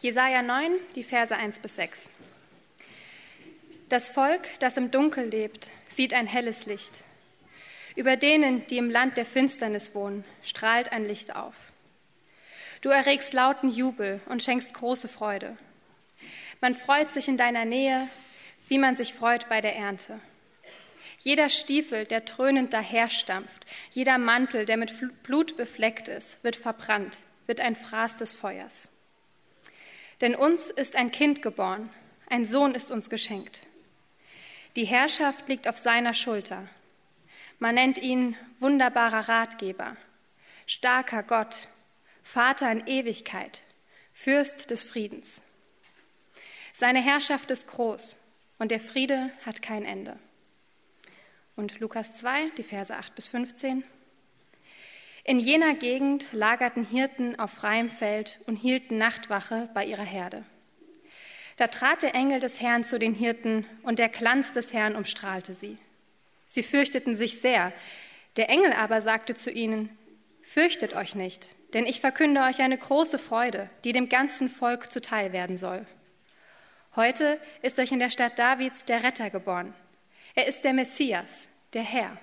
Jesaja 9, die Verse 1 bis 6. Das Volk, das im Dunkel lebt, sieht ein helles Licht. Über denen, die im Land der Finsternis wohnen, strahlt ein Licht auf. Du erregst lauten Jubel und schenkst große Freude. Man freut sich in deiner Nähe, wie man sich freut bei der Ernte. Jeder Stiefel, der dröhnend daherstampft, jeder Mantel, der mit Blut befleckt ist, wird verbrannt, wird ein Fraß des Feuers. Denn uns ist ein Kind geboren, ein Sohn ist uns geschenkt. Die Herrschaft liegt auf seiner Schulter. Man nennt ihn wunderbarer Ratgeber, starker Gott, Vater in Ewigkeit, Fürst des Friedens. Seine Herrschaft ist groß und der Friede hat kein Ende. Und Lukas 2, die Verse 8 bis 15. In jener Gegend lagerten Hirten auf freiem Feld und hielten Nachtwache bei ihrer Herde. Da trat der Engel des Herrn zu den Hirten, und der Glanz des Herrn umstrahlte sie. Sie fürchteten sich sehr. Der Engel aber sagte zu ihnen, Fürchtet euch nicht, denn ich verkünde euch eine große Freude, die dem ganzen Volk zuteil werden soll. Heute ist euch in der Stadt Davids der Retter geboren. Er ist der Messias, der Herr.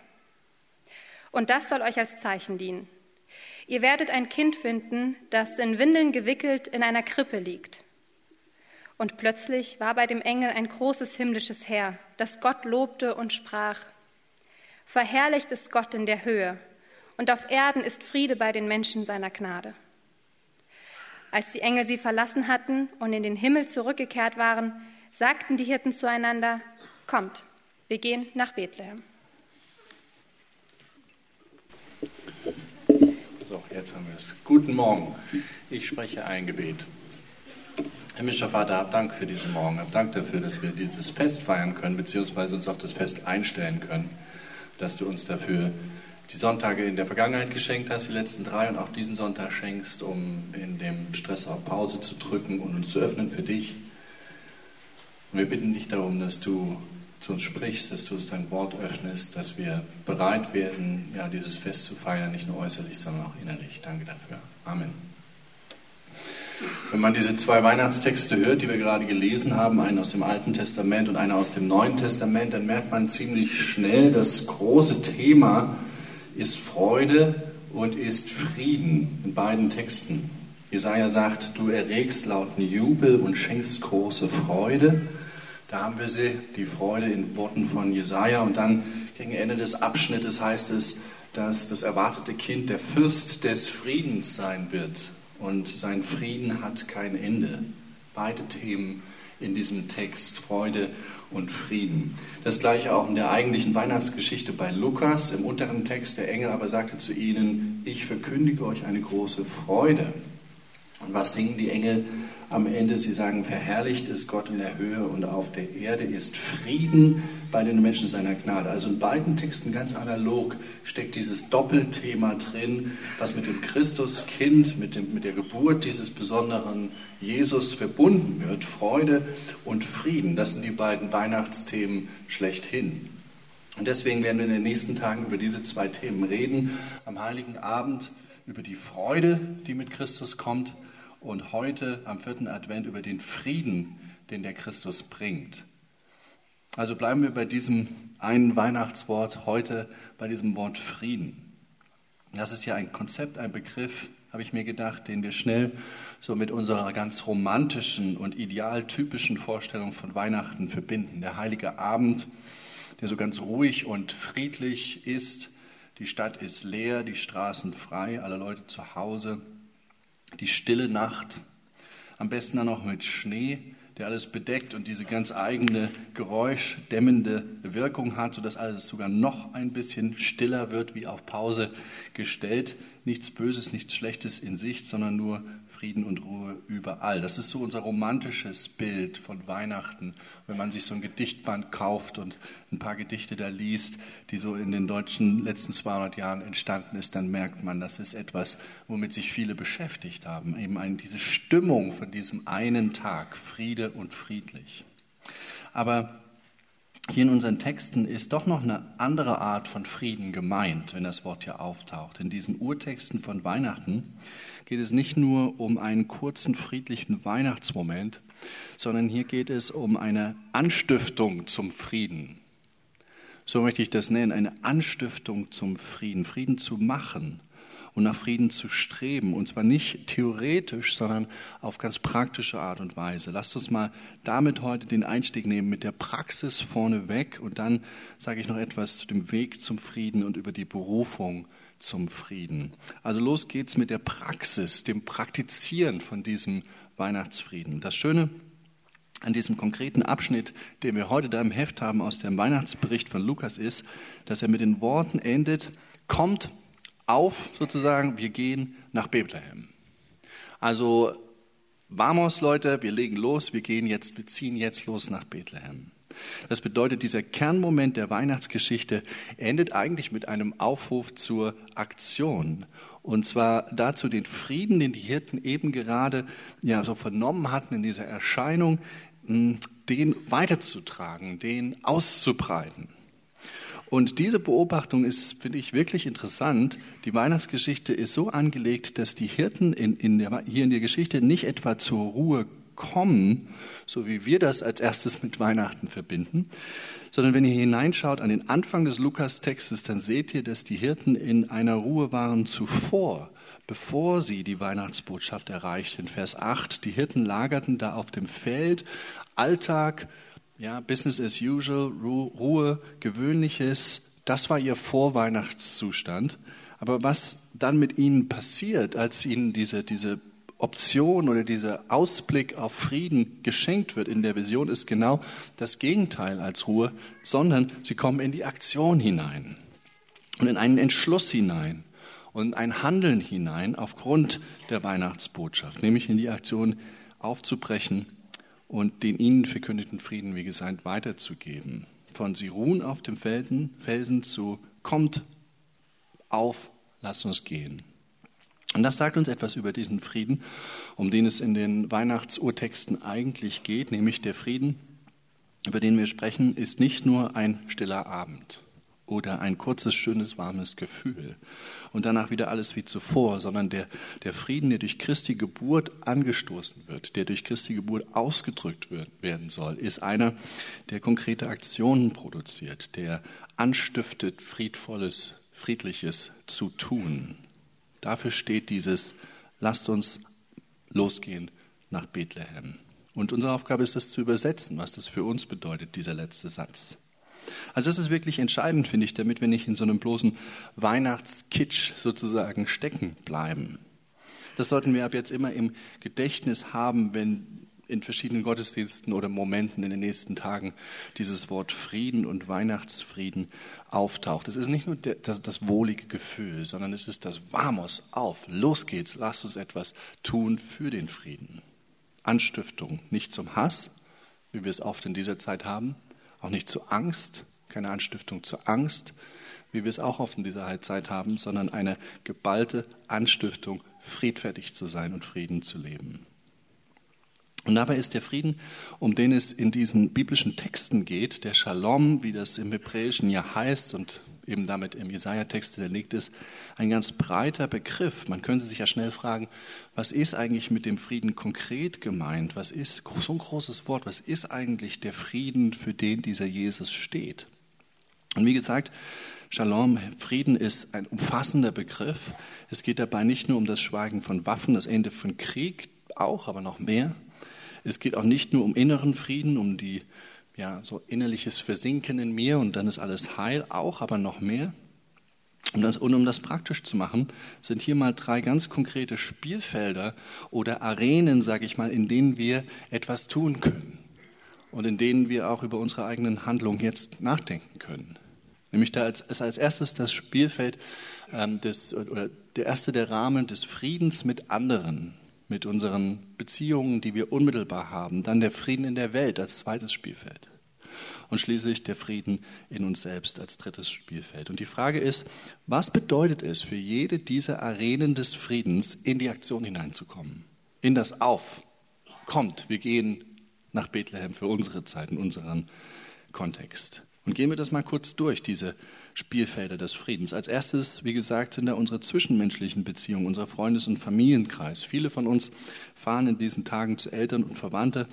Und das soll euch als Zeichen dienen. Ihr werdet ein Kind finden, das in Windeln gewickelt in einer Krippe liegt. Und plötzlich war bei dem Engel ein großes himmlisches Heer, das Gott lobte und sprach, Verherrlicht ist Gott in der Höhe, und auf Erden ist Friede bei den Menschen seiner Gnade. Als die Engel sie verlassen hatten und in den Himmel zurückgekehrt waren, sagten die Hirten zueinander, Kommt, wir gehen nach Bethlehem. So, jetzt haben wir es. Guten Morgen. Ich spreche ein Gebet. Himmlischer Vater, hab Dank für diesen Morgen. Hab Dank dafür, dass wir dieses Fest feiern können, beziehungsweise uns auf das Fest einstellen können. Dass du uns dafür die Sonntage in der Vergangenheit geschenkt hast, die letzten drei und auch diesen Sonntag schenkst, um in dem Stress auf Pause zu drücken und uns zu öffnen für dich. Und wir bitten dich darum, dass du zu uns sprichst, dass du uns dein Wort öffnest, dass wir bereit werden, ja, dieses Fest zu feiern, nicht nur äußerlich, sondern auch innerlich. Danke dafür. Amen. Wenn man diese zwei Weihnachtstexte hört, die wir gerade gelesen haben, einen aus dem Alten Testament und einen aus dem Neuen Testament, dann merkt man ziemlich schnell, das große Thema ist Freude und ist Frieden in beiden Texten. Jesaja sagt, du erregst lauten Jubel und schenkst große Freude. Da haben wir sie, die Freude in Worten von Jesaja. Und dann gegen Ende des Abschnittes heißt es, dass das erwartete Kind der Fürst des Friedens sein wird. Und sein Frieden hat kein Ende. Beide Themen in diesem Text, Freude und Frieden. Das gleiche auch in der eigentlichen Weihnachtsgeschichte bei Lukas, im unteren Text. Der Engel aber sagte zu ihnen, ich verkündige euch eine große Freude. Und was singen die Engel am Ende? Sie sagen, verherrlicht ist Gott in der Höhe und auf der Erde ist Frieden bei den Menschen seiner Gnade. Also in beiden Texten ganz analog steckt dieses Doppelthema drin, was mit dem Christuskind, mit, dem, mit der Geburt dieses besonderen Jesus verbunden wird. Freude und Frieden, das sind die beiden Weihnachtsthemen schlechthin. Und deswegen werden wir in den nächsten Tagen über diese zwei Themen reden. Am Heiligen Abend über die Freude, die mit Christus kommt und heute am vierten Advent über den Frieden, den der Christus bringt. Also bleiben wir bei diesem einen Weihnachtswort heute, bei diesem Wort Frieden. Das ist ja ein Konzept, ein Begriff, habe ich mir gedacht, den wir schnell so mit unserer ganz romantischen und idealtypischen Vorstellung von Weihnachten verbinden. Der heilige Abend, der so ganz ruhig und friedlich ist. Die Stadt ist leer, die Straßen frei, alle Leute zu Hause die stille Nacht, am besten dann noch mit Schnee, der alles bedeckt und diese ganz eigene geräuschdämmende Wirkung hat, sodass alles sogar noch ein bisschen stiller wird, wie auf Pause gestellt. Nichts Böses, nichts Schlechtes in Sicht, sondern nur Frieden und Ruhe überall. Das ist so unser romantisches Bild von Weihnachten. Wenn man sich so ein Gedichtband kauft und ein paar Gedichte da liest, die so in den deutschen letzten 200 Jahren entstanden ist, dann merkt man, das ist etwas, womit sich viele beschäftigt haben. Eben eine, diese Stimmung von diesem einen Tag, Friede und friedlich. Aber hier in unseren Texten ist doch noch eine andere Art von Frieden gemeint, wenn das Wort hier auftaucht. In diesen Urtexten von Weihnachten geht es nicht nur um einen kurzen friedlichen Weihnachtsmoment, sondern hier geht es um eine Anstiftung zum Frieden. So möchte ich das nennen, eine Anstiftung zum Frieden, Frieden zu machen und nach Frieden zu streben. Und zwar nicht theoretisch, sondern auf ganz praktische Art und Weise. Lasst uns mal damit heute den Einstieg nehmen mit der Praxis vorneweg und dann sage ich noch etwas zu dem Weg zum Frieden und über die Berufung zum Frieden. Also los geht's mit der Praxis, dem Praktizieren von diesem Weihnachtsfrieden. Das Schöne an diesem konkreten Abschnitt, den wir heute da im Heft haben aus dem Weihnachtsbericht von Lukas ist, dass er mit den Worten endet, kommt auf, sozusagen, wir gehen nach Bethlehem. Also, vamos Leute, wir legen los, wir gehen jetzt, wir ziehen jetzt los nach Bethlehem. Das bedeutet, dieser Kernmoment der Weihnachtsgeschichte endet eigentlich mit einem Aufruf zur Aktion. Und zwar dazu den Frieden, den die Hirten eben gerade ja so vernommen hatten in dieser Erscheinung, den weiterzutragen, den auszubreiten. Und diese Beobachtung ist, finde ich, wirklich interessant. Die Weihnachtsgeschichte ist so angelegt, dass die Hirten in, in der, hier in der Geschichte nicht etwa zur Ruhe kommen, so wie wir das als erstes mit Weihnachten verbinden, sondern wenn ihr hineinschaut an den Anfang des Lukas-Textes, dann seht ihr, dass die Hirten in einer Ruhe waren zuvor, bevor sie die Weihnachtsbotschaft erreichten. Vers 8, die Hirten lagerten da auf dem Feld, Alltag, ja, Business as usual, Ruhe, Gewöhnliches, das war ihr Vorweihnachtszustand. Aber was dann mit ihnen passiert, als ihnen diese, diese Option oder dieser Ausblick auf Frieden geschenkt wird in der Vision, ist genau das Gegenteil als Ruhe, sondern sie kommen in die Aktion hinein und in einen Entschluss hinein und ein Handeln hinein aufgrund der Weihnachtsbotschaft, nämlich in die Aktion aufzubrechen und den ihnen verkündeten Frieden, wie gesagt, weiterzugeben. Von sie ruhen auf dem Felsen, Felsen zu kommt auf, lasst uns gehen. Und das sagt uns etwas über diesen Frieden, um den es in den Weihnachtsurtexten eigentlich geht, nämlich der Frieden, über den wir sprechen, ist nicht nur ein stiller Abend oder ein kurzes, schönes, warmes Gefühl und danach wieder alles wie zuvor, sondern der, der Frieden, der durch Christi Geburt angestoßen wird, der durch Christi Geburt ausgedrückt wird, werden soll, ist einer, der konkrete Aktionen produziert, der anstiftet, friedvolles, friedliches zu tun. Dafür steht dieses, lasst uns losgehen nach Bethlehem. Und unsere Aufgabe ist es zu übersetzen, was das für uns bedeutet, dieser letzte Satz. Also das ist wirklich entscheidend, finde ich, damit wir nicht in so einem bloßen Weihnachtskitsch sozusagen stecken bleiben. Das sollten wir ab jetzt immer im Gedächtnis haben, wenn in verschiedenen Gottesdiensten oder Momenten in den nächsten Tagen dieses Wort Frieden und Weihnachtsfrieden auftaucht. Es ist nicht nur das wohlige Gefühl, sondern es ist das Vamos auf, los geht's, lasst uns etwas tun für den Frieden. Anstiftung, nicht zum Hass, wie wir es oft in dieser Zeit haben, auch nicht zu Angst, keine Anstiftung zur Angst, wie wir es auch oft in dieser Zeit haben, sondern eine geballte Anstiftung, friedfertig zu sein und Frieden zu leben. Und dabei ist der Frieden, um den es in diesen biblischen Texten geht, der Shalom, wie das im Hebräischen ja heißt und eben damit im Jesaja-Text hinterlegt ist, ein ganz breiter Begriff. Man könnte sich ja schnell fragen, was ist eigentlich mit dem Frieden konkret gemeint? Was ist so ein großes Wort? Was ist eigentlich der Frieden, für den dieser Jesus steht? Und wie gesagt, Shalom, Frieden ist ein umfassender Begriff. Es geht dabei nicht nur um das Schweigen von Waffen, das Ende von Krieg, auch, aber noch mehr. Es geht auch nicht nur um inneren Frieden, um die, ja, so innerliches Versinken in mir und dann ist alles heil, auch, aber noch mehr. Und, das, und um das praktisch zu machen, sind hier mal drei ganz konkrete Spielfelder oder Arenen, sage ich mal, in denen wir etwas tun können und in denen wir auch über unsere eigenen Handlungen jetzt nachdenken können. Nämlich da ist als erstes das Spielfeld ähm, des, oder der erste der Rahmen des Friedens mit anderen mit unseren Beziehungen, die wir unmittelbar haben. Dann der Frieden in der Welt als zweites Spielfeld. Und schließlich der Frieden in uns selbst als drittes Spielfeld. Und die Frage ist, was bedeutet es für jede dieser Arenen des Friedens, in die Aktion hineinzukommen? In das Auf. Kommt, wir gehen nach Bethlehem für unsere Zeit, in unseren Kontext. Und gehen wir das mal kurz durch, diese Spielfelder des Friedens. Als erstes, wie gesagt, sind da unsere zwischenmenschlichen Beziehungen, unser Freundes- und Familienkreis. Viele von uns fahren in diesen Tagen zu Eltern und Verwandte,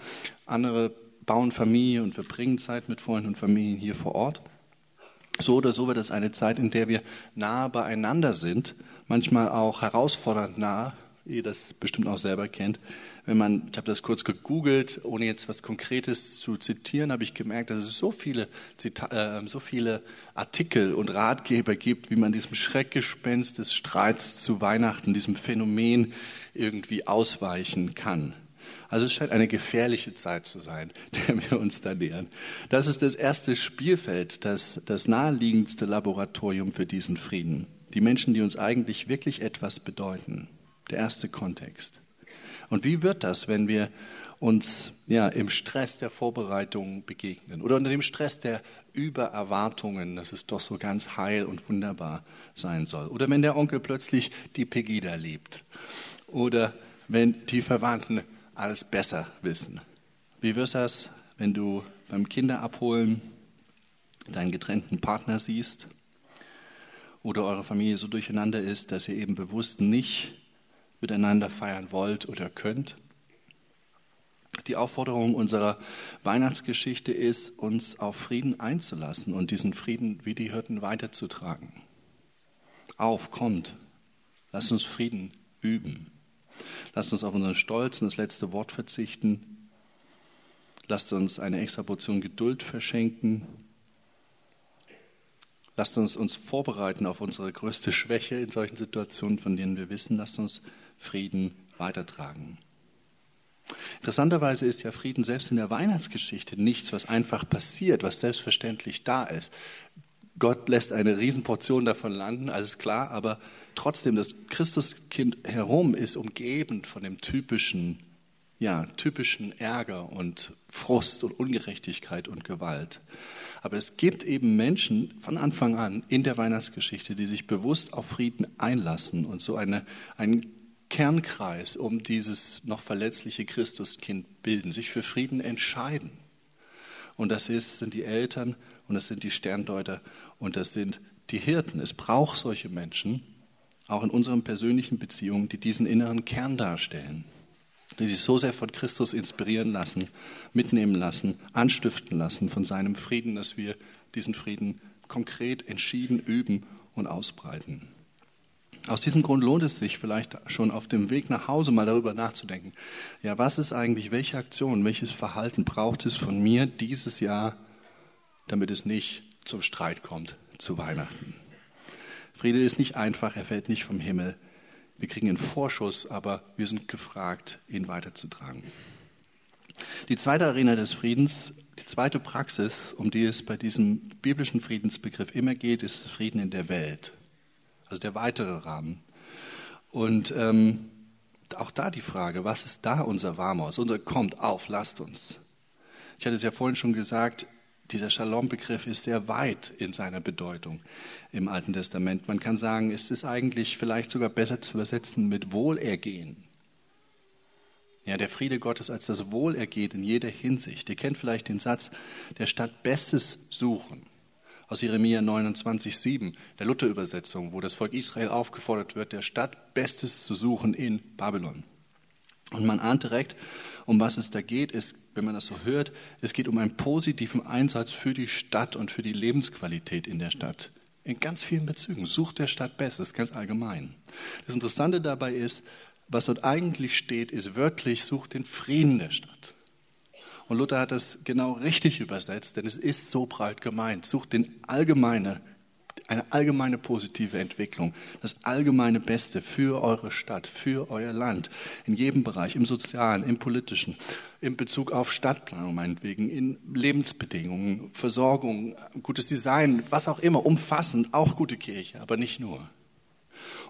andere bauen Familie und verbringen Zeit mit Freunden und Familien hier vor Ort. So oder so wird es eine Zeit, in der wir nah beieinander sind, manchmal auch herausfordernd nah, ihr das bestimmt auch selber kennt. Wenn man, ich habe das kurz gegoogelt, ohne jetzt was Konkretes zu zitieren, habe ich gemerkt, dass es so viele, Zita äh, so viele Artikel und Ratgeber gibt, wie man diesem Schreckgespenst des Streits zu Weihnachten, diesem Phänomen irgendwie ausweichen kann. Also es scheint eine gefährliche Zeit zu sein, der wir uns da nähern. Das ist das erste Spielfeld, das, das naheliegendste Laboratorium für diesen Frieden. Die Menschen, die uns eigentlich wirklich etwas bedeuten. Der erste Kontext. Und wie wird das, wenn wir uns ja, im Stress der Vorbereitung begegnen oder unter dem Stress der Übererwartungen, dass es doch so ganz heil und wunderbar sein soll. Oder wenn der Onkel plötzlich die Pegida liebt. Oder wenn die Verwandten alles besser wissen. Wie wirst du das, wenn du beim Kinderabholen deinen getrennten Partner siehst oder eure Familie so durcheinander ist, dass ihr eben bewusst nicht miteinander feiern wollt oder könnt? Die Aufforderung unserer Weihnachtsgeschichte ist, uns auf Frieden einzulassen und diesen Frieden wie die Hirten weiterzutragen. Auf, kommt, lasst uns Frieden üben. Lasst uns auf unseren Stolz und das letzte Wort verzichten. Lasst uns eine extra Portion Geduld verschenken. Lasst uns uns vorbereiten auf unsere größte Schwäche in solchen Situationen, von denen wir wissen. Lasst uns Frieden weitertragen. Interessanterweise ist ja Frieden selbst in der Weihnachtsgeschichte nichts, was einfach passiert, was selbstverständlich da ist. Gott lässt eine Riesenportion davon landen, alles klar, aber trotzdem, das Christuskind herum ist umgeben von dem typischen, ja, typischen Ärger und Frust und Ungerechtigkeit und Gewalt. Aber es gibt eben Menschen von Anfang an in der Weihnachtsgeschichte, die sich bewusst auf Frieden einlassen und so eine, einen Kernkreis um dieses noch verletzliche Christuskind bilden, sich für Frieden entscheiden. Und das ist, sind die Eltern und das sind die Sterndeuter und das sind die Hirten. Es braucht solche Menschen, auch in unseren persönlichen Beziehungen, die diesen inneren Kern darstellen, die sich so sehr von Christus inspirieren lassen, mitnehmen lassen, anstiften lassen von seinem Frieden, dass wir diesen Frieden konkret entschieden üben und ausbreiten. Aus diesem Grund lohnt es sich vielleicht schon auf dem Weg nach Hause mal darüber nachzudenken. Ja, was ist eigentlich, welche Aktion, welches Verhalten braucht es von mir dieses Jahr, damit es nicht zum Streit kommt zu Weihnachten? Friede ist nicht einfach, er fällt nicht vom Himmel. Wir kriegen einen Vorschuss, aber wir sind gefragt, ihn weiterzutragen. Die zweite Arena des Friedens, die zweite Praxis, um die es bei diesem biblischen Friedensbegriff immer geht, ist Frieden in der Welt. Also der weitere Rahmen. Und ähm, auch da die Frage, was ist da unser Warmhaus? Unser kommt auf, lasst uns. Ich hatte es ja vorhin schon gesagt, dieser Shalom-Begriff ist sehr weit in seiner Bedeutung im Alten Testament. Man kann sagen, es ist eigentlich vielleicht sogar besser zu übersetzen mit Wohlergehen. Ja, der Friede Gottes als das Wohlergehen in jeder Hinsicht. Ihr kennt vielleicht den Satz, der Stadt Bestes suchen. Aus Jeremia 29,7, der Luther-Übersetzung, wo das Volk Israel aufgefordert wird, der Stadt Bestes zu suchen in Babylon. Und man ahnt direkt, um was es da geht, ist, wenn man das so hört, es geht um einen positiven Einsatz für die Stadt und für die Lebensqualität in der Stadt. In ganz vielen Bezügen. Sucht der Stadt Bestes, ganz allgemein. Das Interessante dabei ist, was dort eigentlich steht, ist wörtlich, sucht den Frieden der Stadt. Und Luther hat das genau richtig übersetzt, denn es ist so breit gemeint. Sucht den allgemeine eine allgemeine positive Entwicklung, das allgemeine Beste für eure Stadt, für euer Land, in jedem Bereich, im sozialen, im politischen, in Bezug auf Stadtplanung meinetwegen, in Lebensbedingungen, Versorgung, gutes Design, was auch immer, umfassend, auch gute Kirche, aber nicht nur.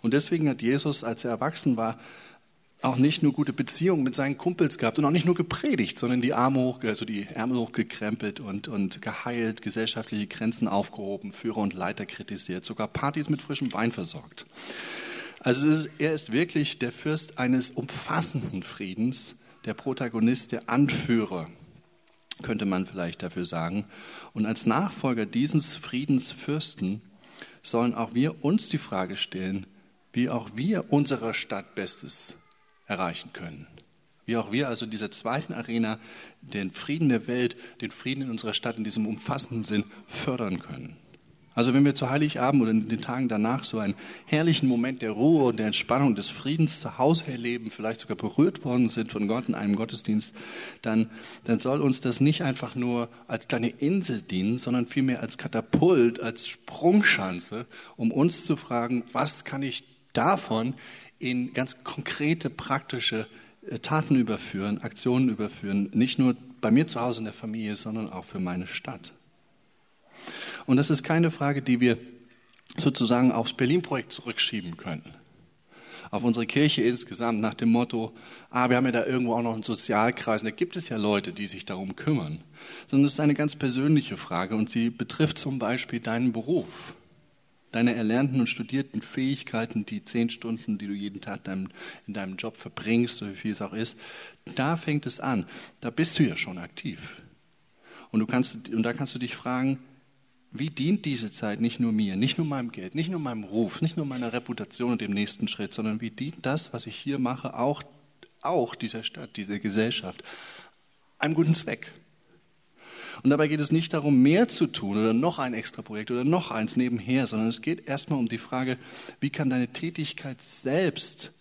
Und deswegen hat Jesus, als er erwachsen war, auch nicht nur gute Beziehungen mit seinen Kumpels gehabt und auch nicht nur gepredigt, sondern die Arme hoch, also die Ärmel hochgekrempelt und, und geheilt, gesellschaftliche Grenzen aufgehoben, Führer und Leiter kritisiert, sogar Partys mit frischem Wein versorgt. Also ist, er ist wirklich der Fürst eines umfassenden Friedens, der Protagonist, der Anführer könnte man vielleicht dafür sagen. Und als Nachfolger dieses Friedensfürsten sollen auch wir uns die Frage stellen, wie auch wir unserer Stadt Bestes erreichen können. Wie auch wir also dieser zweiten Arena den Frieden der Welt, den Frieden in unserer Stadt in diesem umfassenden Sinn fördern können. Also wenn wir zu Heiligabend oder in den Tagen danach so einen herrlichen Moment der Ruhe und der Entspannung, des Friedens zu Hause erleben, vielleicht sogar berührt worden sind von Gott in einem Gottesdienst, dann, dann soll uns das nicht einfach nur als kleine Insel dienen, sondern vielmehr als Katapult, als Sprungschanze, um uns zu fragen, was kann ich davon in ganz konkrete, praktische äh, Taten überführen, Aktionen überführen, nicht nur bei mir zu Hause in der Familie, sondern auch für meine Stadt. Und das ist keine Frage, die wir sozusagen aufs Berlin-Projekt zurückschieben können. Auf unsere Kirche insgesamt nach dem Motto, ah, wir haben ja da irgendwo auch noch einen Sozialkreis, und da gibt es ja Leute, die sich darum kümmern. Sondern es ist eine ganz persönliche Frage und sie betrifft zum Beispiel deinen Beruf deine erlernten und studierten Fähigkeiten, die zehn Stunden, die du jeden Tag in deinem Job verbringst, so wie viel es auch ist, da fängt es an. Da bist du ja schon aktiv. Und, du kannst, und da kannst du dich fragen, wie dient diese Zeit nicht nur mir, nicht nur meinem Geld, nicht nur meinem Ruf, nicht nur meiner Reputation und dem nächsten Schritt, sondern wie dient das, was ich hier mache, auch, auch dieser Stadt, dieser Gesellschaft, einem guten Zweck? Und dabei geht es nicht darum, mehr zu tun oder noch ein extra Projekt oder noch eins nebenher, sondern es geht erstmal um die Frage, wie kann deine Tätigkeit selbst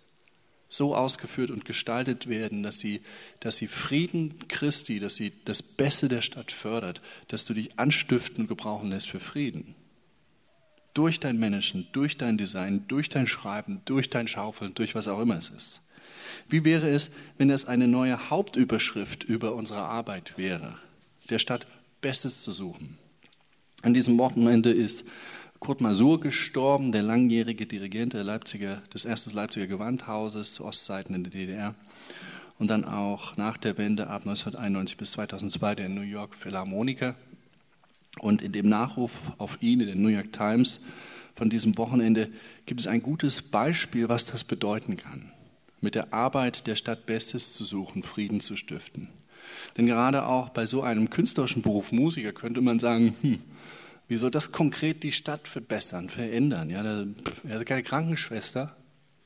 so ausgeführt und gestaltet werden, dass sie, dass sie Frieden Christi, dass sie das Beste der Stadt fördert, dass du dich anstiften und gebrauchen lässt für Frieden. Durch dein Managen, durch dein Design, durch dein Schreiben, durch dein Schaufeln, durch was auch immer es ist. Wie wäre es, wenn es eine neue Hauptüberschrift über unsere Arbeit wäre? Der Stadt Bestes zu suchen. An diesem Wochenende ist Kurt Masur gestorben, der langjährige Dirigent der Leipziger, des ersten Leipziger Gewandhauses zu Ostzeiten in der DDR und dann auch nach der Wende ab 1991 bis 2002 der New York Philharmoniker. Und in dem Nachruf auf ihn in der New York Times von diesem Wochenende gibt es ein gutes Beispiel, was das bedeuten kann, mit der Arbeit der Stadt Bestes zu suchen, Frieden zu stiften. Denn gerade auch bei so einem künstlerischen Beruf Musiker könnte man sagen, hm, wie soll das konkret die Stadt verbessern, verändern? Ja, da, also keine Krankenschwester,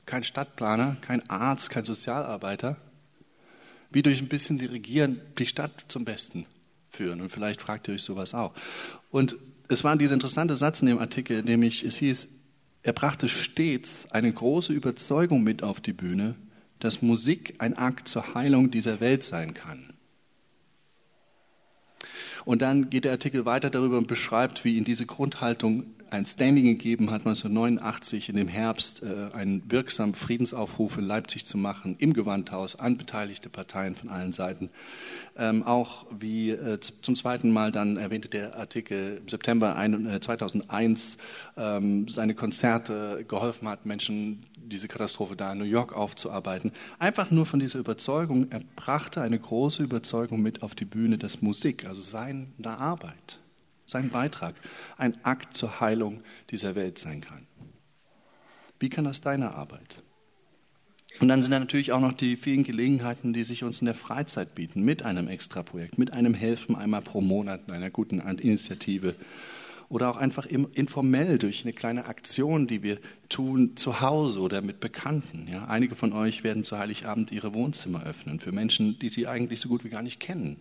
kein Stadtplaner, kein Arzt, kein Sozialarbeiter. Wie durch ein bisschen Dirigieren die Stadt zum Besten führen. Und vielleicht fragt ihr euch sowas auch. Und es war dieser interessante Satz in dem Artikel, nämlich es hieß, er brachte stets eine große Überzeugung mit auf die Bühne, dass Musik ein Akt zur Heilung dieser Welt sein kann. Und dann geht der Artikel weiter darüber und beschreibt, wie in diese Grundhaltung ein Standing gegeben hat, 1989 in dem Herbst äh, einen wirksamen Friedensaufruf in Leipzig zu machen, im Gewandhaus, an beteiligte Parteien von allen Seiten. Ähm, auch wie äh, zum zweiten Mal dann erwähnte der Artikel im September ein, äh, 2001 ähm, seine Konzerte geholfen hat, Menschen diese Katastrophe da in New York aufzuarbeiten. Einfach nur von dieser Überzeugung, er brachte eine große Überzeugung mit auf die Bühne, dass Musik, also seine Arbeit, sein Beitrag, ein Akt zur Heilung dieser Welt sein kann. Wie kann das deine Arbeit? Und dann sind da natürlich auch noch die vielen Gelegenheiten, die sich uns in der Freizeit bieten, mit einem Extraprojekt, mit einem Helfen einmal pro Monat, einer guten Initiative oder auch einfach informell durch eine kleine Aktion, die wir tun zu Hause oder mit Bekannten. Ja, einige von euch werden zu Heiligabend ihre Wohnzimmer öffnen für Menschen, die sie eigentlich so gut wie gar nicht kennen.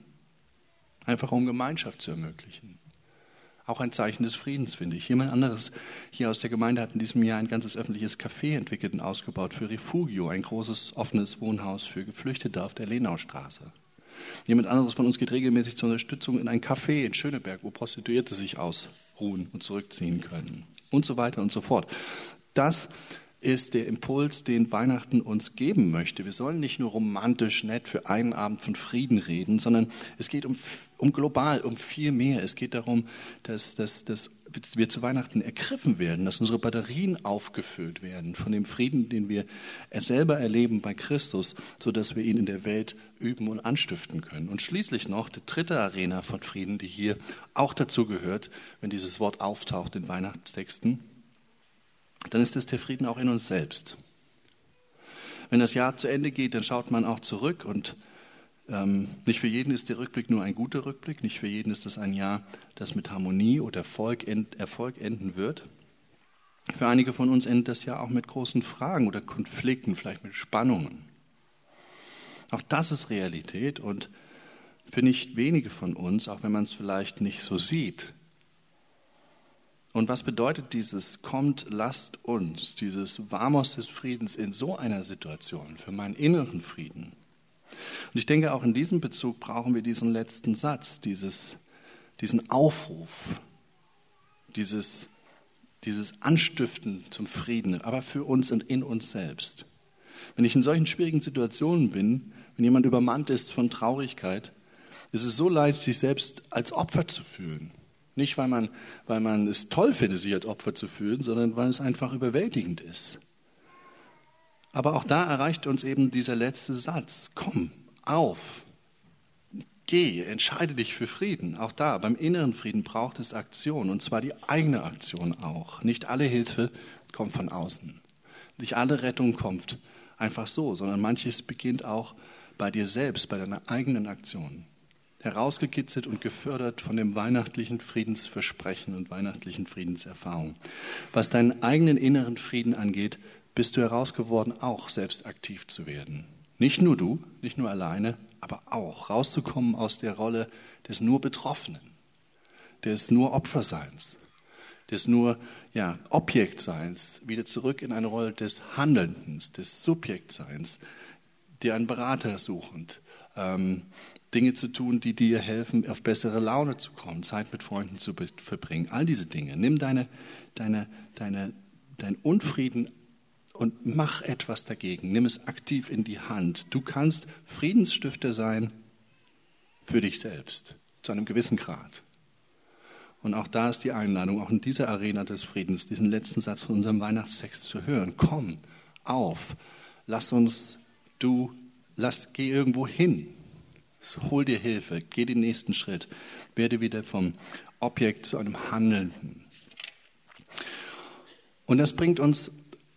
Einfach um Gemeinschaft zu ermöglichen. Auch ein Zeichen des Friedens, finde ich. Jemand anderes hier aus der Gemeinde hat in diesem Jahr ein ganzes öffentliches Café entwickelt und ausgebaut für Refugio, ein großes offenes Wohnhaus für Geflüchtete auf der Lenaustraße. Jemand anderes von uns geht regelmäßig zur Unterstützung in ein Café in Schöneberg, wo Prostituierte sich ausruhen und zurückziehen können. Und so weiter und so fort. Das ist der Impuls, den Weihnachten uns geben möchte. Wir sollen nicht nur romantisch nett für einen Abend von Frieden reden, sondern es geht um, um global, um viel mehr. Es geht darum, dass, dass, dass wir zu Weihnachten ergriffen werden, dass unsere Batterien aufgefüllt werden von dem Frieden, den wir selber erleben bei Christus, so dass wir ihn in der Welt üben und anstiften können. Und schließlich noch die dritte Arena von Frieden, die hier auch dazu gehört, wenn dieses Wort auftaucht in Weihnachtstexten dann ist es der Frieden auch in uns selbst. Wenn das Jahr zu Ende geht, dann schaut man auch zurück und Ähm, nicht für jeden ist der Rückblick nur ein guter Rückblick, nicht für jeden ist es ein Jahr, das mit Harmonie oder Erfolg, Erfolg enden wird. Für einige von uns endet das Jahr auch mit großen Fragen oder Konflikten, vielleicht mit Spannungen. Auch das ist Realität und für nicht wenige von uns, auch wenn man es vielleicht nicht so sieht. Und was bedeutet dieses kommt, lasst uns, dieses Vamos des Friedens in so einer Situation für meinen inneren Frieden? Und ich denke, auch in diesem Bezug brauchen wir diesen letzten Satz, dieses, diesen Aufruf, dieses, dieses Anstiften zum Frieden, aber für uns und in uns selbst. Wenn ich in solchen schwierigen Situationen bin, wenn jemand übermannt ist von Traurigkeit, ist es so leicht, sich selbst als Opfer zu fühlen. Nicht, weil man, weil man es toll findet, sich als Opfer zu fühlen, sondern weil es einfach überwältigend ist. Aber auch da erreicht uns eben dieser letzte Satz. Komm, auf. Geh, entscheide dich für Frieden. Auch da, beim inneren Frieden braucht es Aktion, und zwar die eigene Aktion auch. Nicht alle Hilfe kommt von außen. Nicht alle Rettung kommt einfach so, sondern manches beginnt auch bei dir selbst, bei deiner eigenen Aktion. Herausgekitzelt und gefördert von dem weihnachtlichen Friedensversprechen und weihnachtlichen Friedenserfahrung. Was deinen eigenen inneren Frieden angeht, bist du herausgeworden, auch selbst aktiv zu werden. Nicht nur du, nicht nur alleine, aber auch rauszukommen aus der Rolle des nur Betroffenen, des nur Opferseins, des nur ja, Objektseins, wieder zurück in eine Rolle des Handelnden, des Subjektseins, dir einen Berater suchend, ähm, Dinge zu tun, die dir helfen, auf bessere Laune zu kommen, Zeit mit Freunden zu verbringen. All diese Dinge. Nimm deine, deine, deine, dein Unfrieden und mach etwas dagegen. Nimm es aktiv in die Hand. Du kannst Friedensstifter sein für dich selbst, zu einem gewissen Grad. Und auch da ist die Einladung, auch in dieser Arena des Friedens, diesen letzten Satz von unserem Weihnachtstext zu hören. Komm auf, lass uns, du, lass, geh irgendwo hin. Hol dir Hilfe, geh den nächsten Schritt, werde wieder vom Objekt zu einem Handelnden. Und das bringt uns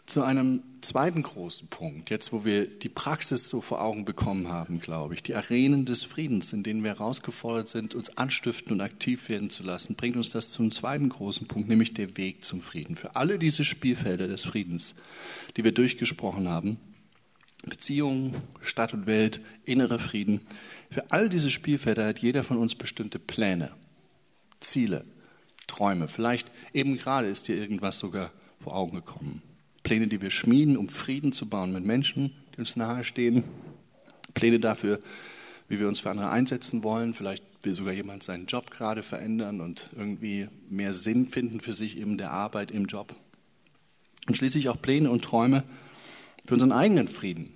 zu einem zweiten großen Punkt, jetzt wo wir die Praxis so vor Augen bekommen haben, glaube ich, die Arenen des Friedens, in denen wir herausgefordert sind, uns anstiften und aktiv werden zu lassen, bringt uns das zum zweiten großen Punkt, nämlich der Weg zum Frieden. Für alle diese Spielfelder des Friedens, die wir durchgesprochen haben, Beziehungen, Stadt und Welt, innere Frieden, für all diese Spielfelder hat jeder von uns bestimmte Pläne, Ziele, Träume. Vielleicht eben gerade ist dir irgendwas sogar vor Augen gekommen. Pläne, die wir schmieden, um Frieden zu bauen mit Menschen, die uns nahestehen. Pläne dafür, wie wir uns für andere einsetzen wollen. Vielleicht will sogar jemand seinen Job gerade verändern und irgendwie mehr Sinn finden für sich in der Arbeit, im Job. Und schließlich auch Pläne und Träume für unseren eigenen Frieden.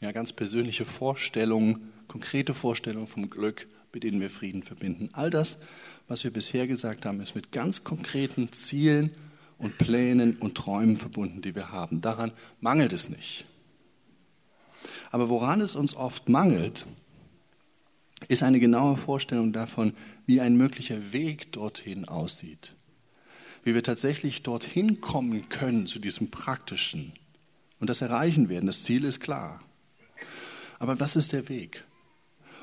Ja, ganz persönliche Vorstellungen, konkrete Vorstellungen vom Glück, mit denen wir Frieden verbinden. All das, was wir bisher gesagt haben, ist mit ganz konkreten Zielen und Plänen und Träumen verbunden, die wir haben. Daran mangelt es nicht. Aber woran es uns oft mangelt, ist eine genaue Vorstellung davon, wie ein möglicher Weg dorthin aussieht. Wie wir tatsächlich dorthin kommen können zu diesem Praktischen und das erreichen werden. Das Ziel ist klar. Aber was ist der Weg?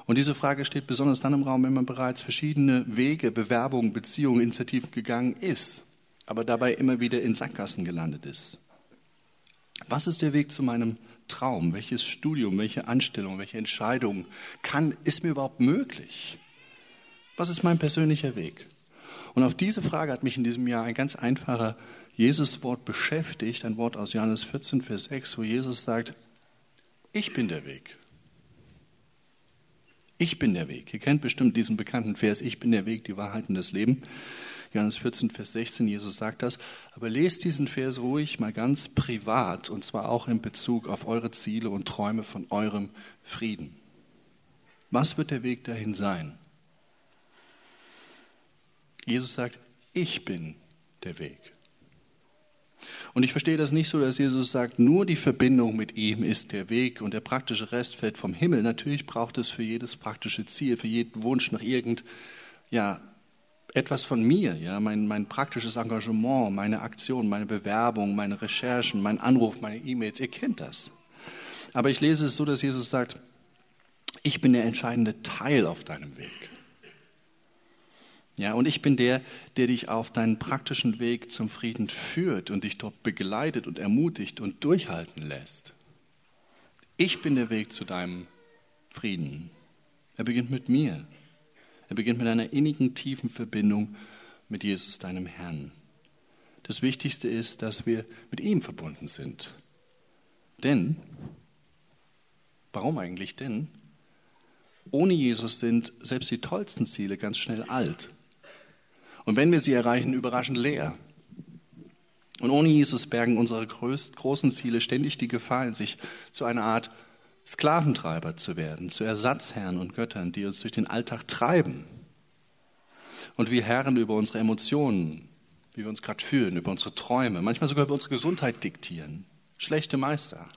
Und diese Frage steht besonders dann im Raum, wenn man bereits verschiedene Wege, Bewerbungen, Beziehungen, Initiativen gegangen ist aber dabei immer wieder in Sackgassen gelandet ist. Was ist der Weg zu meinem Traum? Welches Studium, welche Anstellung, welche Entscheidung kann, ist mir überhaupt möglich? Was ist mein persönlicher Weg? Und auf diese Frage hat mich in diesem Jahr ein ganz einfacher Jesus-Wort beschäftigt, ein Wort aus Johannes 14, Vers 6, wo Jesus sagt, ich bin der Weg. Ich bin der Weg. Ihr kennt bestimmt diesen bekannten Vers, ich bin der Weg, die Wahrheit und das Leben. Johannes 14, Vers 16, Jesus sagt das. Aber lest diesen Vers ruhig mal ganz privat und zwar auch in Bezug auf eure Ziele und Träume von eurem Frieden. Was wird der Weg dahin sein? Jesus sagt, ich bin der Weg. Und ich verstehe das nicht so, dass Jesus sagt, nur die Verbindung mit ihm ist der Weg und der praktische Rest fällt vom Himmel. Natürlich braucht es für jedes praktische Ziel, für jeden Wunsch nach irgend, ja, etwas von mir, ja, mein, mein praktisches Engagement, meine Aktion, meine Bewerbung, meine Recherchen, mein Anruf, meine E-Mails, ihr kennt das. Aber ich lese es so, dass Jesus sagt, Ich bin der entscheidende Teil auf deinem Weg. Ja, und ich bin der, der dich auf deinen praktischen Weg zum Frieden führt und dich dort begleitet und ermutigt und durchhalten lässt. Ich bin der Weg zu deinem Frieden. Er beginnt mit mir. Er beginnt mit einer innigen, tiefen Verbindung mit Jesus, deinem Herrn. Das Wichtigste ist, dass wir mit ihm verbunden sind. Denn, warum eigentlich denn? Ohne Jesus sind selbst die tollsten Ziele ganz schnell alt. Und wenn wir sie erreichen, überraschend leer. Und ohne Jesus bergen unsere großen Ziele ständig die Gefahr in sich, zu einer Art Sklaventreiber zu werden, zu Ersatzherren und Göttern, die uns durch den Alltag treiben. Und wir Herren über unsere Emotionen, wie wir uns gerade fühlen, über unsere Träume, manchmal sogar über unsere Gesundheit diktieren. Schlechte Meister.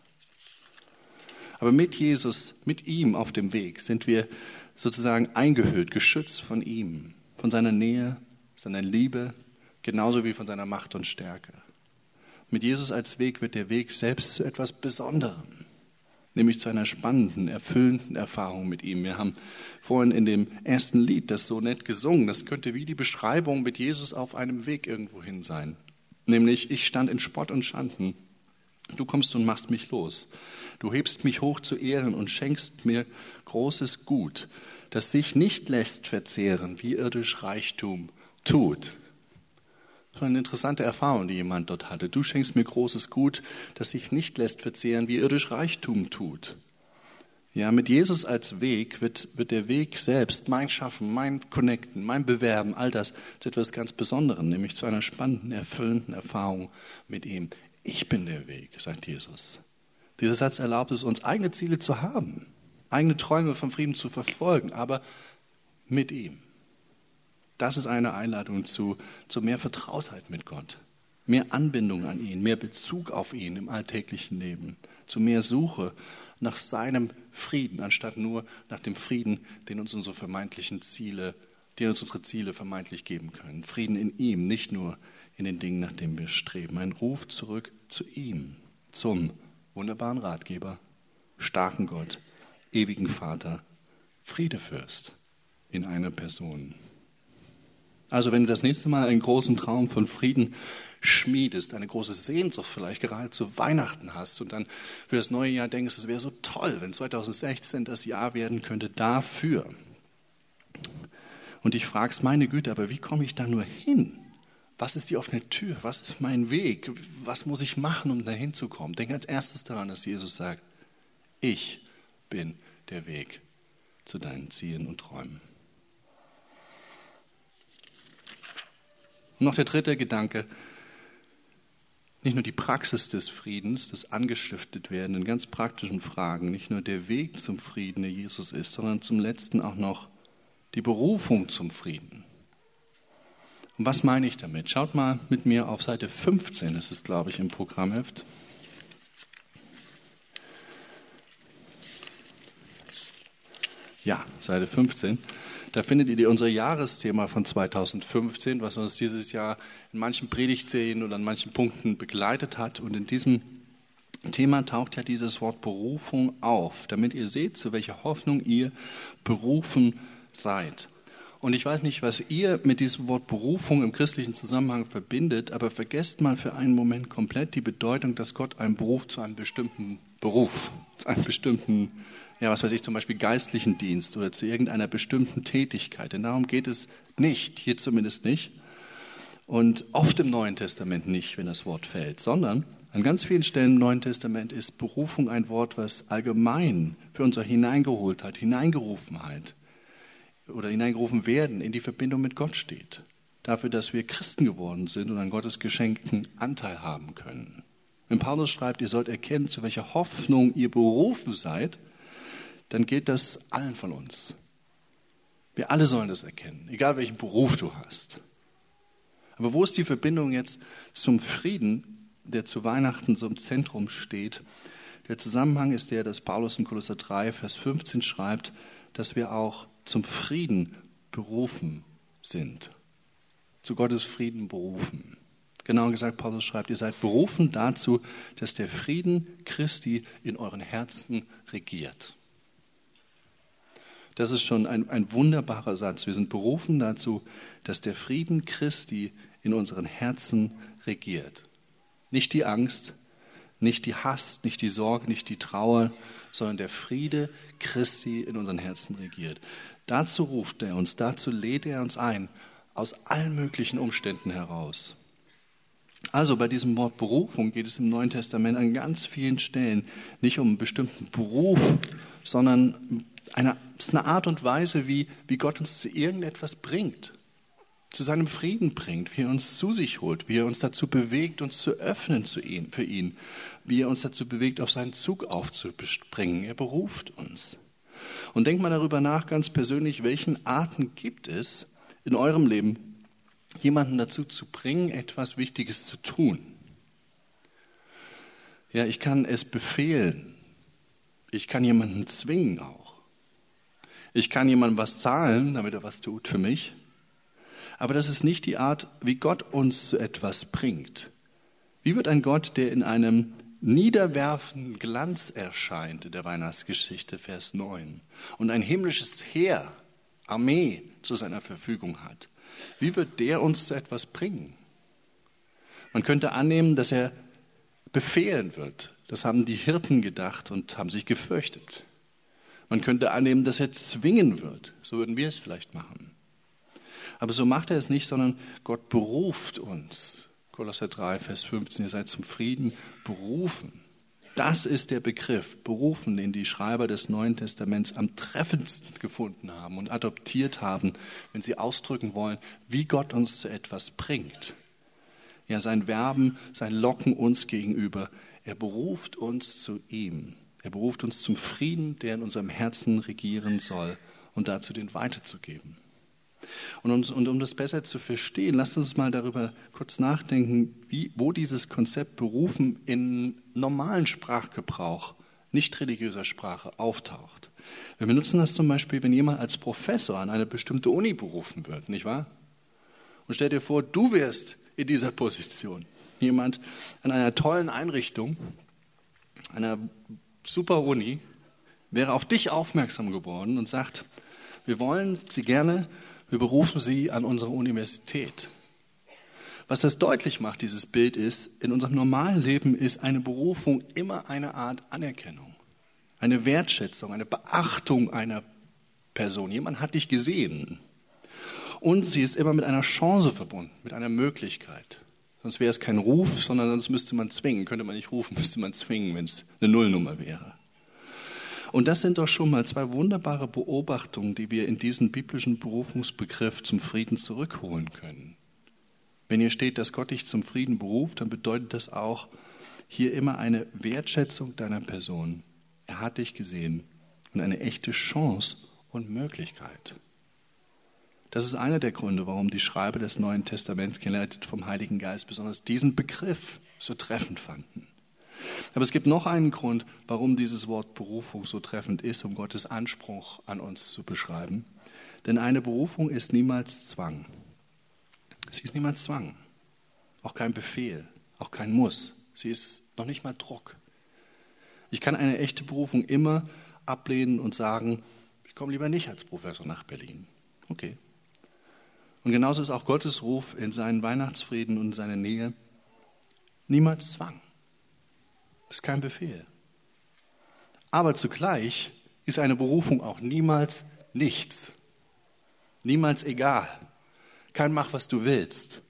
Aber mit Jesus, mit ihm auf dem Weg sind wir sozusagen eingehüllt, geschützt von ihm, von seiner Nähe, seiner Liebe, genauso wie von seiner Macht und Stärke. Mit Jesus als Weg wird der Weg selbst zu etwas Besonderem, nämlich zu einer spannenden, erfüllenden Erfahrung mit ihm. Wir haben vorhin in dem ersten Lied das so nett gesungen. Das könnte wie die Beschreibung mit Jesus auf einem Weg irgendwohin sein. Nämlich, ich stand in Spott und Schanden. Du kommst und machst mich los. Du hebst mich hoch zu Ehren und schenkst mir großes Gut, das sich nicht lässt verzehren wie irdisch Reichtum tut. War eine interessante Erfahrung, die jemand dort hatte. Du schenkst mir großes Gut, das sich nicht lässt verzehren wie irdisch Reichtum tut. Ja, mit Jesus als Weg wird, wird der Weg selbst, mein Schaffen, mein Connecten, mein Bewerben, all das zu etwas ganz Besonderem, nämlich zu einer spannenden, erfüllenden Erfahrung mit ihm. Ich bin der Weg, sagt Jesus. Dieser Satz erlaubt es uns, eigene Ziele zu haben, eigene Träume vom Frieden zu verfolgen, aber mit ihm. Das ist eine Einladung zu, zu mehr Vertrautheit mit Gott, mehr Anbindung an ihn, mehr Bezug auf ihn im alltäglichen Leben, zu mehr Suche nach seinem Frieden, anstatt nur nach dem Frieden, den uns unsere vermeintlichen Ziele, den uns unsere Ziele vermeintlich geben können. Frieden in ihm, nicht nur in den Dingen, nach denen wir streben. Ein Ruf zurück zu ihm, zum wunderbaren Ratgeber, starken Gott, ewigen Vater, Friedefürst in einer Person. Also wenn du das nächste Mal einen großen Traum von Frieden schmiedest, eine große Sehnsucht vielleicht gerade zu Weihnachten hast und dann für das neue Jahr denkst, es wäre so toll, wenn 2016 das Jahr werden könnte dafür. Und dich fragst, meine Güte, aber wie komme ich da nur hin? Was ist die offene Tür? Was ist mein Weg? Was muss ich machen, um dahin zu kommen? Denk als erstes daran, dass Jesus sagt, ich bin der Weg zu deinen Zielen und Träumen. Und noch der dritte Gedanke, nicht nur die Praxis des Friedens, das angestiftet werden in ganz praktischen Fragen, nicht nur der Weg zum Frieden, der Jesus ist, sondern zum letzten auch noch die Berufung zum Frieden. Und was meine ich damit? Schaut mal mit mir auf Seite 15, das ist, glaube ich, im Programmheft. Ja, Seite 15. Da findet ihr unser Jahresthema von 2015, was uns dieses Jahr in manchen Predigtserien oder an manchen Punkten begleitet hat. Und in diesem Thema taucht ja dieses Wort Berufung auf, damit ihr seht, zu welcher Hoffnung ihr berufen seid. Und ich weiß nicht, was ihr mit diesem Wort Berufung im christlichen Zusammenhang verbindet, aber vergesst mal für einen Moment komplett die Bedeutung, dass Gott einen Beruf zu einem bestimmten Beruf, zu einem bestimmten, ja, was weiß ich, zum Beispiel geistlichen Dienst oder zu irgendeiner bestimmten Tätigkeit. Denn darum geht es nicht, hier zumindest nicht. Und oft im Neuen Testament nicht, wenn das Wort fällt, sondern an ganz vielen Stellen im Neuen Testament ist Berufung ein Wort, was allgemein für unser Hineingeholtheit, Hineingerufenheit oder hineingerufen werden in die Verbindung mit Gott steht. Dafür, dass wir Christen geworden sind und an Gottes Geschenken Anteil haben können. Wenn Paulus schreibt, ihr sollt erkennen, zu welcher Hoffnung ihr berufen seid, dann gilt das allen von uns. Wir alle sollen das erkennen, egal welchen Beruf du hast. Aber wo ist die Verbindung jetzt zum Frieden, der zu Weihnachten so im Zentrum steht? Der Zusammenhang ist der, dass Paulus in Kolosser 3, Vers 15 schreibt, dass wir auch zum Frieden berufen sind. Zu Gottes Frieden berufen. Genauer gesagt, Paulus schreibt, ihr seid berufen dazu, dass der Frieden Christi in euren Herzen regiert. Das ist schon ein, ein wunderbarer Satz. Wir sind berufen dazu, dass der Frieden Christi in unseren Herzen regiert. Nicht die Angst, nicht die Hass, nicht die Sorge, nicht die Trauer, sondern der Friede Christi in unseren Herzen regiert. Dazu ruft er uns, dazu lädt er uns ein, aus allen möglichen Umständen heraus. Also bei diesem Wort Berufung geht es im Neuen Testament an ganz vielen Stellen nicht um einen bestimmten Beruf, sondern eine, ist eine Art und Weise, wie, wie Gott uns zu irgendetwas bringt, zu seinem Frieden bringt, wie er uns zu sich holt, wie er uns dazu bewegt, uns zu öffnen zu ihm, für ihn, wie er uns dazu bewegt, auf seinen Zug aufzuspringen. Er beruft uns. Und denkt mal darüber nach, ganz persönlich, welchen Arten gibt es in eurem Leben, jemanden dazu zu bringen, etwas Wichtiges zu tun. Ja, ich kann es befehlen. Ich kann jemanden zwingen auch. Ich kann jemandem was zahlen, damit er was tut für mich. Aber das ist nicht die Art, wie Gott uns zu etwas bringt. Wie wird ein Gott, der in einem niederwerfenden Glanz erscheint in der Weihnachtsgeschichte, Vers 9, und ein himmlisches Heer, Armee zu seiner Verfügung hat, wie wird der uns zu etwas bringen? Man könnte annehmen, dass er befehlen wird. Das haben die Hirten gedacht und haben sich gefürchtet. Man könnte annehmen, dass er zwingen wird. So würden wir es vielleicht machen. Aber so macht er es nicht, sondern Gott beruft uns. Kolosser 3, Vers 15, ihr seid zum Frieden berufen. Das ist der Begriff, berufen, den die Schreiber des Neuen Testaments am treffendsten gefunden haben und adoptiert haben, wenn sie ausdrücken wollen, wie Gott uns zu etwas bringt. Ja, sein Werben, sein Locken uns gegenüber, er beruft uns zu ihm. Er beruft uns zum Frieden, der in unserem Herzen regieren soll und dazu den weiterzugeben. Und, uns, und um das besser zu verstehen, lasst uns mal darüber kurz nachdenken, wie, wo dieses Konzept berufen in normalen Sprachgebrauch, nicht religiöser Sprache, auftaucht. Wir benutzen das zum Beispiel, wenn jemand als Professor an eine bestimmte Uni berufen wird, nicht wahr? Und stell dir vor, du wärst in dieser Position. Jemand an einer tollen Einrichtung, einer super Uni, wäre auf dich aufmerksam geworden und sagt, wir wollen Sie gerne wir berufen sie an unsere Universität. Was das deutlich macht, dieses Bild ist, in unserem normalen Leben ist eine Berufung immer eine Art Anerkennung, eine Wertschätzung, eine Beachtung einer Person. Jemand hat dich gesehen. Und sie ist immer mit einer Chance verbunden, mit einer Möglichkeit. Sonst wäre es kein Ruf, sondern sonst müsste man zwingen. Könnte man nicht rufen, müsste man zwingen, wenn es eine Nullnummer wäre. Und das sind doch schon mal zwei wunderbare Beobachtungen, die wir in diesen biblischen Berufungsbegriff zum Frieden zurückholen können. Wenn hier steht, dass Gott dich zum Frieden beruft, dann bedeutet das auch hier immer eine Wertschätzung deiner Person. Er hat dich gesehen und eine echte Chance und Möglichkeit. Das ist einer der Gründe, warum die Schreiber des Neuen Testaments, geleitet vom Heiligen Geist, besonders diesen Begriff so treffend fanden. Aber es gibt noch einen Grund, warum dieses Wort Berufung so treffend ist, um Gottes Anspruch an uns zu beschreiben. Denn eine Berufung ist niemals Zwang. Sie ist niemals Zwang. Auch kein Befehl, auch kein Muss. Sie ist noch nicht mal Druck. Ich kann eine echte Berufung immer ablehnen und sagen, ich komme lieber nicht als Professor nach Berlin. Okay. Und genauso ist auch Gottes Ruf in seinen Weihnachtsfrieden und in seiner Nähe niemals Zwang ist kein Befehl. Aber zugleich ist eine Berufung auch niemals nichts. Niemals egal. Kein Mach, was du willst.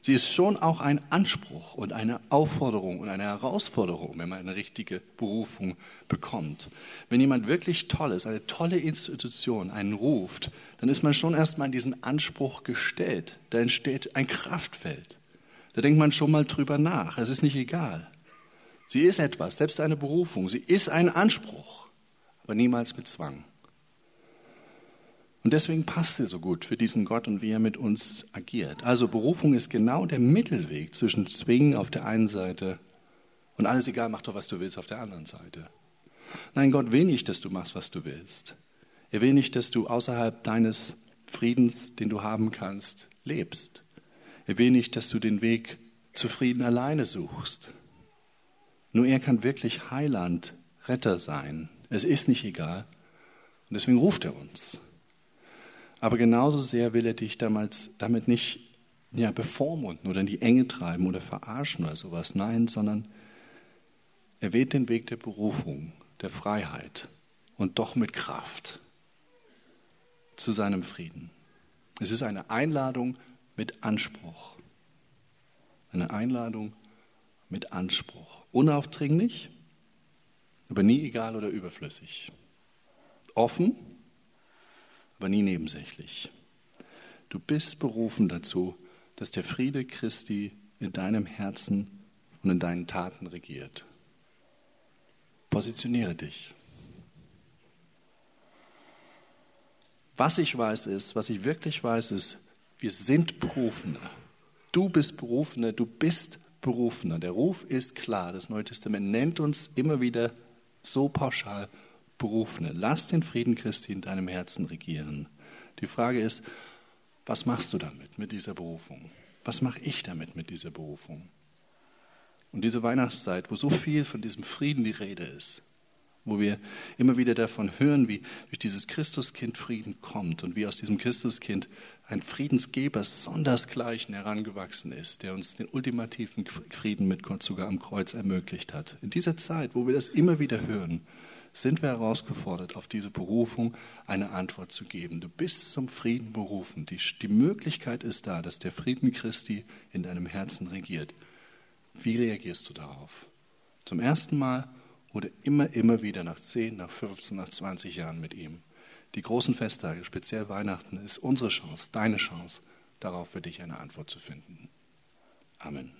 Sie ist schon auch ein Anspruch und eine Aufforderung und eine Herausforderung, wenn man eine richtige Berufung bekommt. Wenn jemand wirklich toll ist, eine tolle Institution einen ruft, dann ist man schon erstmal in diesen Anspruch gestellt. Da entsteht ein Kraftfeld. Da denkt man schon mal drüber nach. Es ist nicht egal. Sie ist etwas, selbst eine Berufung. Sie ist ein Anspruch, aber niemals mit Zwang. Und deswegen passt sie so gut für diesen Gott und wie er mit uns agiert. Also Berufung ist genau der Mittelweg zwischen Zwingen auf der einen Seite und alles egal, mach doch, was du willst auf der anderen Seite. Nein, Gott will nicht, dass du machst, was du willst. Er will nicht, dass du außerhalb deines Friedens, den du haben kannst, lebst. Er will nicht, dass du den Weg zu Frieden alleine suchst. Nur er kann wirklich Heiland, Retter sein. Es ist nicht egal, Und deswegen ruft er uns. Aber genauso sehr will er dich damals, damit nicht ja, bevormunden oder in die Enge treiben oder verarschen oder sowas. Nein, sondern er wählt den Weg der Berufung, der Freiheit und doch mit Kraft zu seinem Frieden. Es ist eine Einladung mit Anspruch. Eine Einladung mit Anspruch. Unaufdringlich, aber nie egal oder überflüssig. Offen, aber nie nebensächlich. Du bist berufen dazu, dass der Friede Christi in deinem Herzen und in deinen Taten regiert. Positioniere dich. Was ich weiß ist, was ich wirklich weiß ist, wir sind Berufene. Du bist Berufener, du bist Berufener. Der Ruf ist klar. Das Neue Testament nennt uns immer wieder so pauschal Berufene. Lass den Frieden Christi in deinem Herzen regieren. Die Frage ist, was machst du damit, mit dieser Berufung? Was mache ich damit, mit dieser Berufung? Und diese Weihnachtszeit, wo so viel von diesem Frieden die Rede ist, wo wir immer wieder davon hören, wie durch dieses Christuskind Frieden kommt und wie aus diesem Christuskind ein Friedensgeber sondersgleichen herangewachsen ist, der uns den ultimativen Frieden mit Gott sogar am Kreuz ermöglicht hat. In dieser Zeit, wo wir das immer wieder hören, sind wir herausgefordert, auf diese Berufung eine Antwort zu geben. Du bist zum Frieden berufen. Die, die Möglichkeit ist da, dass der Frieden Christi in deinem Herzen regiert. Wie reagierst du darauf? Zum ersten Mal oder immer, immer wieder nach 10, nach 15, nach 20 Jahren mit ihm? Die großen Festtage, speziell Weihnachten, ist unsere Chance, deine Chance, darauf für dich eine Antwort zu finden. Amen.